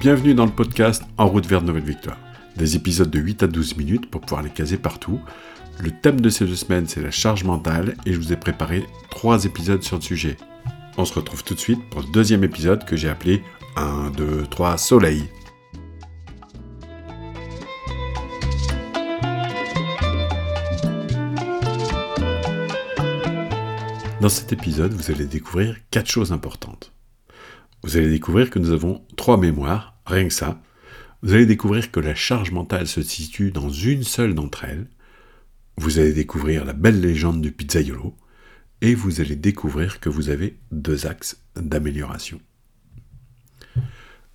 Bienvenue dans le podcast En route vers de nouvelles victoires. Des épisodes de 8 à 12 minutes pour pouvoir les caser partout. Le thème de ces deux semaines, c'est la charge mentale et je vous ai préparé trois épisodes sur le sujet. On se retrouve tout de suite pour le deuxième épisode que j'ai appelé 1, 2, 3 Soleil. Dans cet épisode, vous allez découvrir quatre choses importantes. Vous allez découvrir que nous avons trois mémoires Rien que ça, vous allez découvrir que la charge mentale se situe dans une seule d'entre elles. Vous allez découvrir la belle légende du pizzaiolo. Et vous allez découvrir que vous avez deux axes d'amélioration.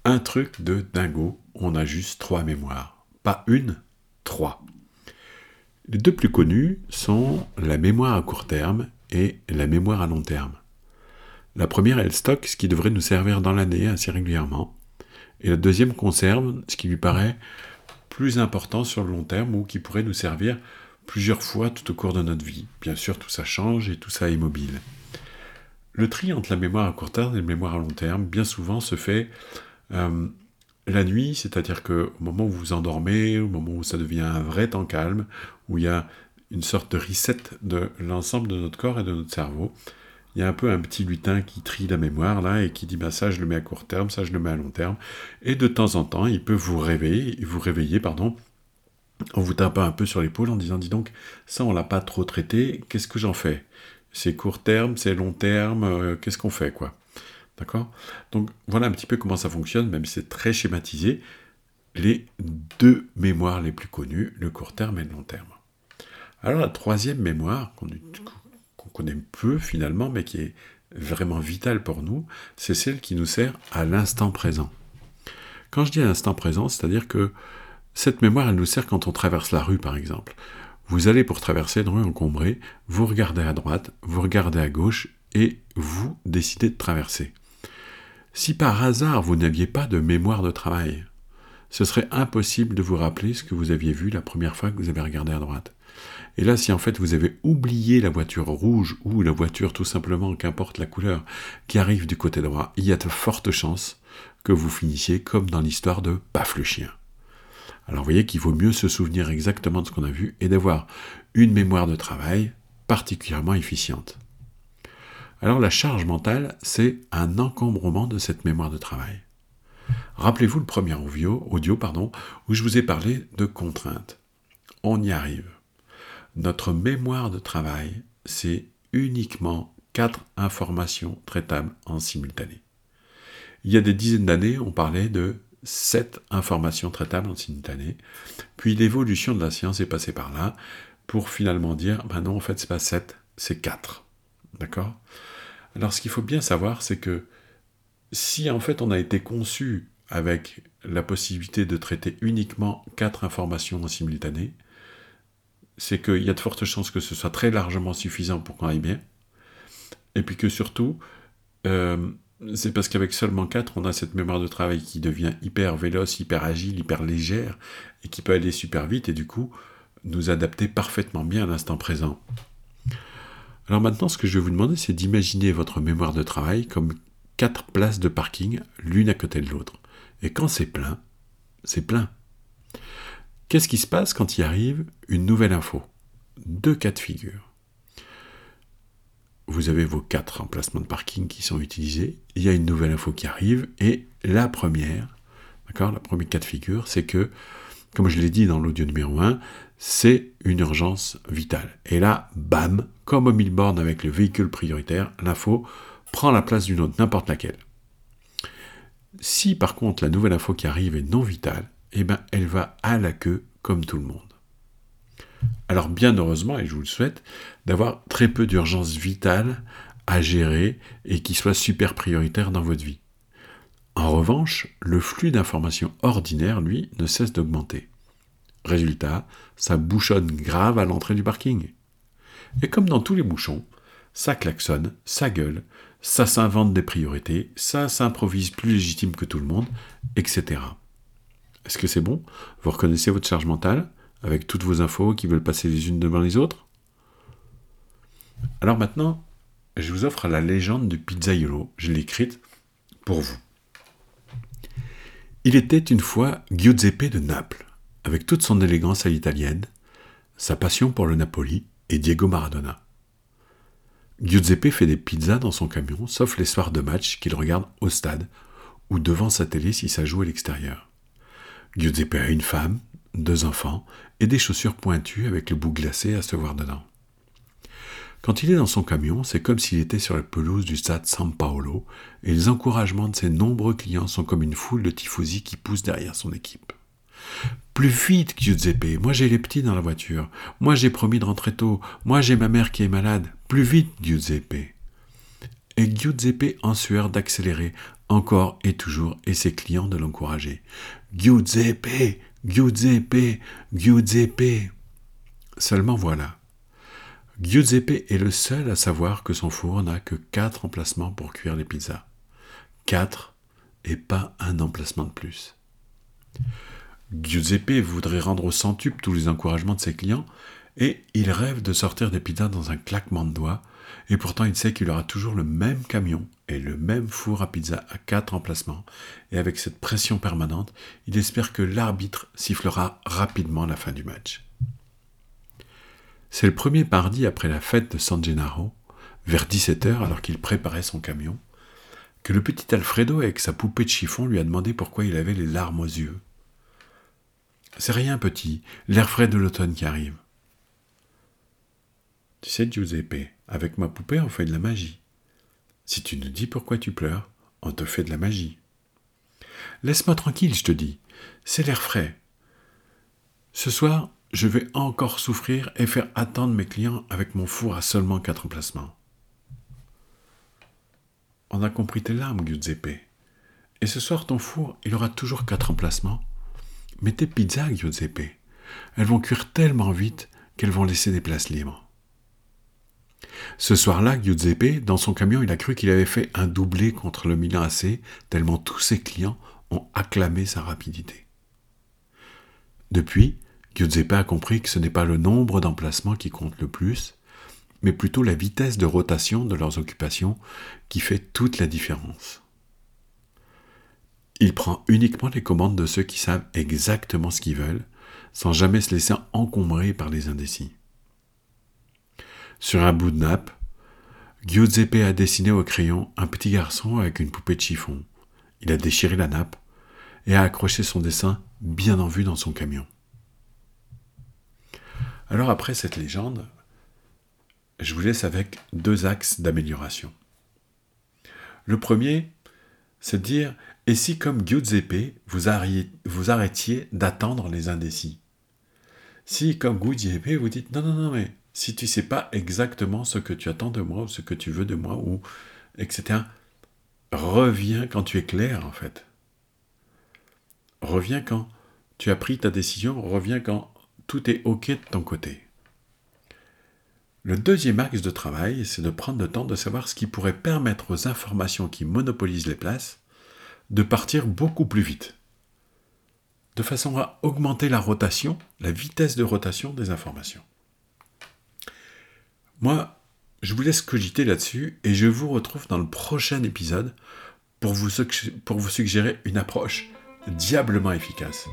Un truc de dingo, on a juste trois mémoires. Pas une, trois. Les deux plus connus sont la mémoire à court terme et la mémoire à long terme. La première, elle stocke ce qui devrait nous servir dans l'année assez régulièrement. Et la deuxième conserve ce qui lui paraît plus important sur le long terme ou qui pourrait nous servir plusieurs fois tout au cours de notre vie. Bien sûr, tout ça change et tout ça est mobile. Le tri entre la mémoire à court terme et la mémoire à long terme, bien souvent, se fait euh, la nuit, c'est-à-dire qu'au moment où vous vous endormez, au moment où ça devient un vrai temps calme, où il y a une sorte de reset de l'ensemble de notre corps et de notre cerveau, il y a un peu un petit lutin qui trie la mémoire là et qui dit bah ça je le mets à court terme, ça je le mets à long terme. Et de temps en temps, il peut vous réveiller, vous réveiller pardon, en vous tapant un peu sur l'épaule en disant dis donc ça on l'a pas trop traité, qu'est-ce que j'en fais? C'est court terme, c'est long terme, euh, qu'est-ce qu'on fait quoi? D'accord? Donc voilà un petit peu comment ça fonctionne, même si c'est très schématisé. Les deux mémoires les plus connues, le court terme et le long terme. Alors la troisième mémoire qu'on connaît peu finalement, mais qui est vraiment vitale pour nous, c'est celle qui nous sert à l'instant présent. Quand je dis à l'instant présent, c'est-à-dire que cette mémoire, elle nous sert quand on traverse la rue, par exemple. Vous allez pour traverser une rue encombrée, vous regardez à droite, vous regardez à gauche, et vous décidez de traverser. Si par hasard vous n'aviez pas de mémoire de travail, ce serait impossible de vous rappeler ce que vous aviez vu la première fois que vous avez regardé à droite. Et là, si en fait vous avez oublié la voiture rouge ou la voiture tout simplement, qu'importe la couleur, qui arrive du côté droit, il y a de fortes chances que vous finissiez comme dans l'histoire de Paf le chien. Alors vous voyez qu'il vaut mieux se souvenir exactement de ce qu'on a vu et d'avoir une mémoire de travail particulièrement efficiente. Alors la charge mentale, c'est un encombrement de cette mémoire de travail. Rappelez-vous le premier audio, où je vous ai parlé de contraintes. On y arrive. Notre mémoire de travail, c'est uniquement quatre informations traitables en simultané. Il y a des dizaines d'années, on parlait de sept informations traitables en simultané. Puis l'évolution de la science est passée par là pour finalement dire, ben non, en fait, c'est pas sept, c'est quatre. D'accord? Alors, ce qu'il faut bien savoir, c'est que si en fait on a été conçu avec la possibilité de traiter uniquement quatre informations en simultané, c'est qu'il y a de fortes chances que ce soit très largement suffisant pour qu'on aille bien. Et puis que surtout, euh, c'est parce qu'avec seulement 4, on a cette mémoire de travail qui devient hyper véloce, hyper agile, hyper légère, et qui peut aller super vite, et du coup, nous adapter parfaitement bien à l'instant présent. Alors maintenant, ce que je vais vous demander, c'est d'imaginer votre mémoire de travail comme quatre places de parking, l'une à côté de l'autre. Et quand c'est plein, c'est plein. Qu'est-ce qui se passe quand il arrive une nouvelle info? Deux cas de figure. Vous avez vos quatre emplacements de parking qui sont utilisés, il y a une nouvelle info qui arrive, et la première, d'accord, la première cas de figure, c'est que, comme je l'ai dit dans l'audio numéro 1, c'est une urgence vitale. Et là, bam, comme au billboard avec le véhicule prioritaire, l'info prend la place d'une autre, n'importe laquelle. Si par contre la nouvelle info qui arrive est non vitale, eh ben, elle va à la queue comme tout le monde. Alors bien heureusement, et je vous le souhaite, d'avoir très peu d'urgences vitales à gérer et qui soient super prioritaires dans votre vie. En revanche, le flux d'informations ordinaire, lui, ne cesse d'augmenter. Résultat, ça bouchonne grave à l'entrée du parking. Et comme dans tous les bouchons, ça klaxonne, ça gueule, ça s'invente des priorités, ça s'improvise plus légitime que tout le monde, etc. Est-ce que c'est bon? Vous reconnaissez votre charge mentale avec toutes vos infos qui veulent passer les unes devant les autres? Alors maintenant, je vous offre la légende du pizzaiolo. Je l'ai écrite pour vous. Il était une fois Giuseppe de Naples, avec toute son élégance à l'italienne, sa passion pour le Napoli et Diego Maradona. Giuseppe fait des pizzas dans son camion, sauf les soirs de match qu'il regarde au stade ou devant sa télé si ça joue à l'extérieur. Giuseppe a une femme, deux enfants et des chaussures pointues avec le bout glacé à se voir dedans. Quand il est dans son camion, c'est comme s'il était sur la pelouse du stade San Paolo, et les encouragements de ses nombreux clients sont comme une foule de tifosi qui poussent derrière son équipe. Plus vite, Giuseppe, moi j'ai les petits dans la voiture, moi j'ai promis de rentrer tôt, moi j'ai ma mère qui est malade, plus vite, Giuseppe. Et Giuseppe en sueur d'accélérer, encore et toujours, et ses clients de l'encourager. Giuseppe, Giuseppe, Giuseppe. Seulement voilà. Giuseppe est le seul à savoir que son four n'a que quatre emplacements pour cuire les pizzas. Quatre et pas un emplacement de plus. Giuseppe voudrait rendre au centuple tous les encouragements de ses clients, et il rêve de sortir des pizzas dans un claquement de doigts, et pourtant il sait qu'il aura toujours le même camion et le même four à pizza à quatre emplacements, et avec cette pression permanente, il espère que l'arbitre sifflera rapidement la fin du match. C'est le premier mardi après la fête de San Gennaro, vers 17h alors qu'il préparait son camion, que le petit Alfredo avec sa poupée de chiffon lui a demandé pourquoi il avait les larmes aux yeux. C'est rien, petit, l'air frais de l'automne qui arrive. Tu sais, Giuseppe, avec ma poupée, on fait de la magie. Si tu nous dis pourquoi tu pleures, on te fait de la magie. Laisse-moi tranquille, je te dis. C'est l'air frais. Ce soir, je vais encore souffrir et faire attendre mes clients avec mon four à seulement quatre emplacements. On a compris tes larmes, Giuseppe. Et ce soir, ton four, il aura toujours quatre emplacements. Mais tes pizzas, Giuseppe, elles vont cuire tellement vite qu'elles vont laisser des places libres. Ce soir-là, Giuseppe, dans son camion, il a cru qu'il avait fait un doublé contre le Milan AC, tellement tous ses clients ont acclamé sa rapidité. Depuis, Giuseppe a compris que ce n'est pas le nombre d'emplacements qui compte le plus, mais plutôt la vitesse de rotation de leurs occupations qui fait toute la différence. Il prend uniquement les commandes de ceux qui savent exactement ce qu'ils veulent, sans jamais se laisser encombrer par les indécis. Sur un bout de nappe, Giuseppe a dessiné au crayon un petit garçon avec une poupée de chiffon. Il a déchiré la nappe et a accroché son dessin bien en vue dans son camion. Alors après cette légende, je vous laisse avec deux axes d'amélioration. Le premier, c'est de dire, et si comme Giuseppe, vous, vous arrêtiez d'attendre les indécis? Si comme Giuseppe, vous dites, non, non, non, mais si tu sais pas exactement ce que tu attends de moi ou ce que tu veux de moi ou etc. Reviens quand tu es clair en fait. Reviens quand tu as pris ta décision, reviens quand tout est OK de ton côté. Le deuxième axe de travail, c'est de prendre le temps de savoir ce qui pourrait permettre aux informations qui monopolisent les places de partir beaucoup plus vite, de façon à augmenter la rotation, la vitesse de rotation des informations. Moi, je vous laisse cogiter là-dessus et je vous retrouve dans le prochain épisode pour vous, suggérer une approche diablement efficace.